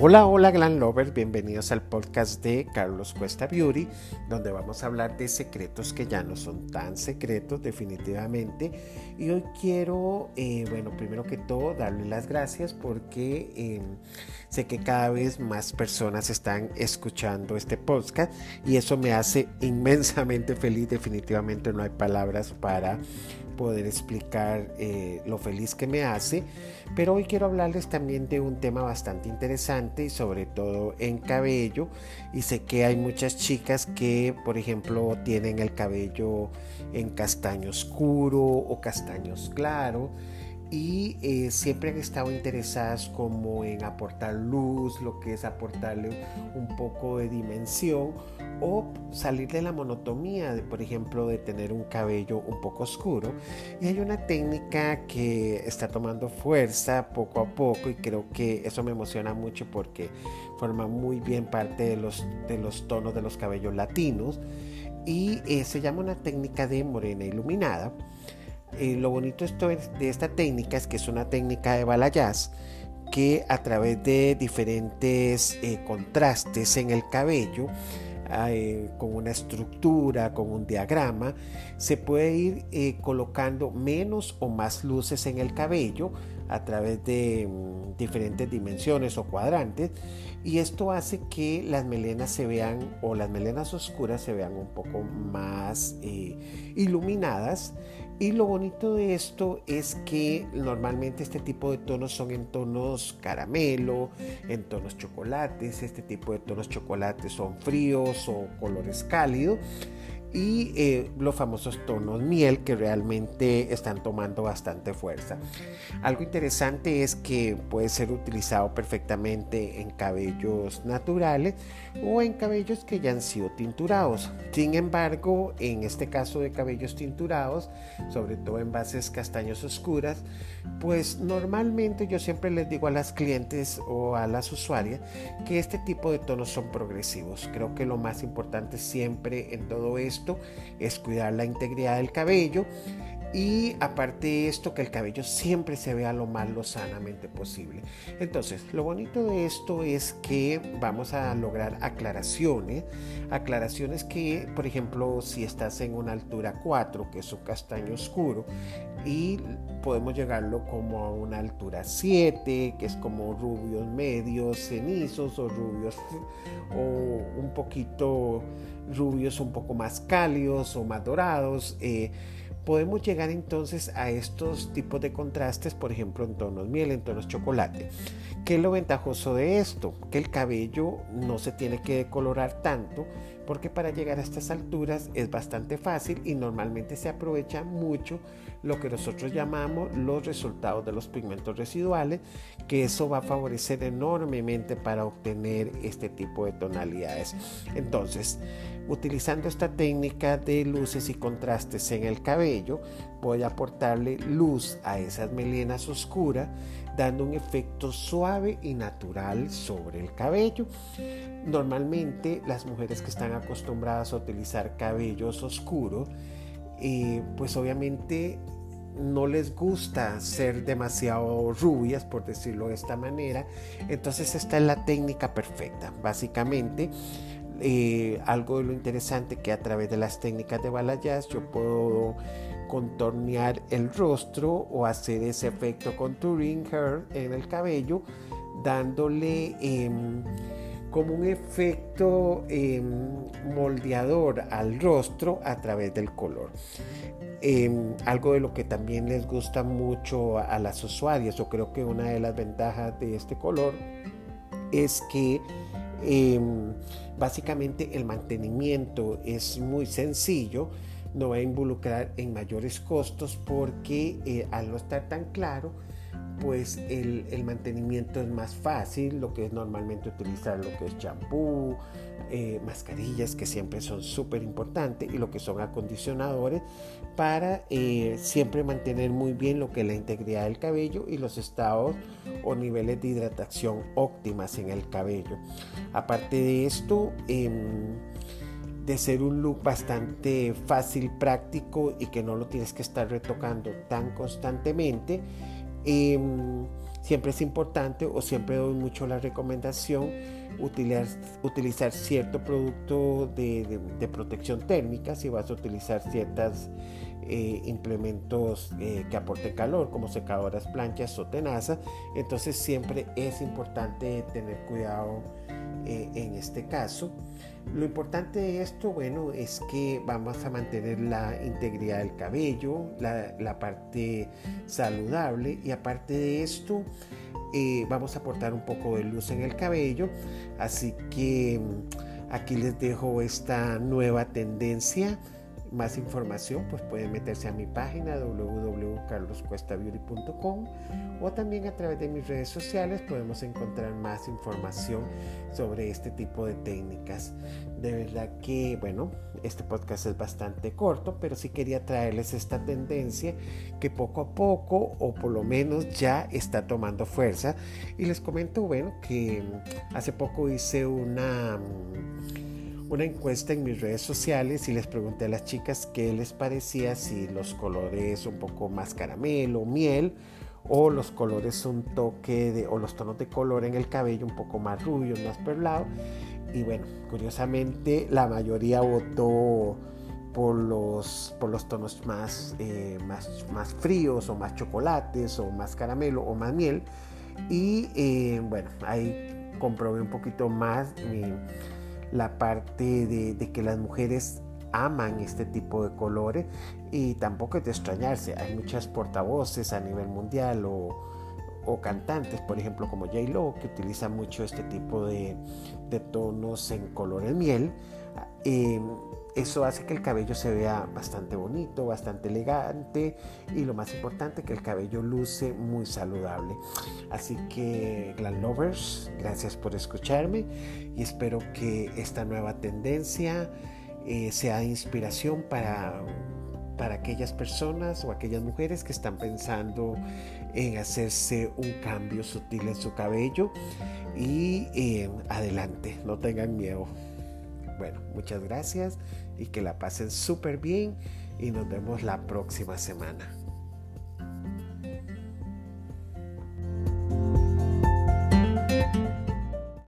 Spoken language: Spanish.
Hola, hola Glam Lovers, bienvenidos al podcast de Carlos Cuesta Beauty, donde vamos a hablar de secretos que ya no son tan secretos definitivamente. Y hoy quiero, eh, bueno, primero que todo, darle las gracias porque em, sé que cada vez más personas están escuchando este podcast y eso me hace inmensamente feliz, definitivamente no hay palabras para poder explicar eh, lo feliz que me hace, pero hoy quiero hablarles también de un tema bastante interesante y sobre todo en cabello y sé que hay muchas chicas que por ejemplo tienen el cabello en castaño oscuro o castaños claro y eh, siempre han estado interesadas como en aportar luz, lo que es aportarle un poco de dimensión o salir de la monotomía, de, por ejemplo, de tener un cabello un poco oscuro. Y hay una técnica que está tomando fuerza poco a poco y creo que eso me emociona mucho porque forma muy bien parte de los, de los tonos de los cabellos latinos y eh, se llama una técnica de morena iluminada eh, lo bonito de esta técnica es que es una técnica de balayage que a través de diferentes eh, contrastes en el cabello, eh, con una estructura, con un diagrama, se puede ir colocando menos o más luces en el cabello a través de mm, diferentes dimensiones o cuadrantes y esto hace que las melenas se vean o las melenas oscuras se vean un poco más iluminadas y lo bonito de esto es que normalmente este tipo de tonos son en tonos caramelo, en tonos chocolates, este tipo de tonos chocolates son fríos o colores cálidos y eh, los famosos tonos miel que realmente están tomando bastante fuerza. Algo interesante es que puede ser utilizado perfectamente en cabellos naturales o en cabellos que ya han sido tinturados. Sin embargo, en este caso de cabellos tinturados, sobre todo en bases castaños oscuras, pues normalmente yo siempre les digo a las clientes o a las usuarias que este tipo de tonos son progresivos. Creo que lo más importante siempre en todo esto es cuidar la integridad del cabello y aparte de esto que el cabello siempre se vea lo más lo sanamente posible. Entonces, lo bonito de esto es que vamos a lograr aclaraciones, aclaraciones que, por ejemplo, si estás en una altura 4, que es un castaño oscuro, y podemos llegarlo como a una altura 7, que es como rubios medios, cenizos o rubios o un poquito rubios un poco más cálidos o más dorados. Eh, podemos llegar entonces a estos tipos de contrastes, por ejemplo, en tonos miel, en tonos chocolate. ¿Qué es lo ventajoso de esto? Que el cabello no se tiene que decolorar tanto, porque para llegar a estas alturas es bastante fácil y normalmente se aprovecha mucho lo que nosotros llamamos los resultados de los pigmentos residuales, que eso va a favorecer enormemente para obtener este tipo de tonalidades. Entonces, utilizando esta técnica de luces y contrastes en el cabello, voy a aportarle luz a esas melenas oscuras dando un efecto suave y natural sobre el cabello. Normalmente las mujeres que están acostumbradas a utilizar cabellos oscuros, eh, pues obviamente no les gusta ser demasiado rubias, por decirlo de esta manera. Entonces esta es la técnica perfecta. Básicamente, eh, algo de lo interesante que a través de las técnicas de balayage yo puedo contornear el rostro o hacer ese efecto contouring hair en el cabello, dándole em, como un efecto em, moldeador al rostro a través del color. Em, algo de lo que también les gusta mucho a, las usuarias, yo creo que una de las ventajas de este color es que básicamente el mantenimiento es muy sencillo no va a involucrar en mayores costos porque eh, al no estar tan claro, pues el, mantenimiento es más fácil, lo que es normalmente utilizar lo que es champú, eh, mascarillas que siempre son súper importantes y lo que son acondicionadores para eh, siempre mantener muy bien lo que es la integridad del cabello y los estados o niveles de hidratación óptimas en el cabello. Aparte de esto, em, de ser un look bastante fácil, práctico y que no lo tienes que estar retocando tan constantemente. Em, siempre es importante o siempre doy mucho la recomendación utilizar, utilizar cierto producto de, protección térmica si vas a utilizar ciertos eh, implementos eh, que aporten calor como secadoras, planchas o tenaza entonces siempre es importante tener cuidado eh, en este caso lo importante de esto, bueno, es que vamos a mantener la integridad del cabello, la, la parte saludable y aparte de esto, eh, vamos a aportar un poco de luz en el cabello. Así que mm, aquí les dejo esta nueva tendencia más información, pues pueden meterse a mi página www.carloscuestabeauty.com o también a través de mis redes sociales podemos encontrar más información sobre este tipo de técnicas. De verdad que, bueno, este podcast es bastante corto, pero sí quería traerles esta tendencia que poco a poco, o por lo menos ya está tomando fuerza. Y les comento, bueno, que hace poco hice una una encuesta en mis redes sociales y les pregunté a las chicas qué les parecía si los colores un poco más caramelo, miel o los colores un toque de o los tonos de color en el cabello un poco más rubio, más perlado. Y bueno, curiosamente la mayoría votó por los, por los tonos más, eh, más, más fríos o más chocolates o más caramelo o más miel. Y eh, bueno, ahí comprobé un poquito más mi la parte de, que las mujeres aman este tipo de colores y tampoco es de extrañarse, hay muchas portavoces a nivel mundial o, cantantes, por ejemplo como J. Lo, que utilizan mucho este tipo de, tonos en colores miel. Eh, eso hace que el cabello se vea bastante bonito, bastante elegante y lo más importante que el cabello luce muy saludable. Así que Glam Lovers, gracias por escucharme y espero que esta nueva tendencia eh, sea inspiración para, para aquellas personas o aquellas mujeres que están pensando en hacerse un cambio sutil en su cabello y eh, adelante, no tengan miedo. Bueno, muchas gracias y que la pasen súper bien y nos vemos la próxima semana.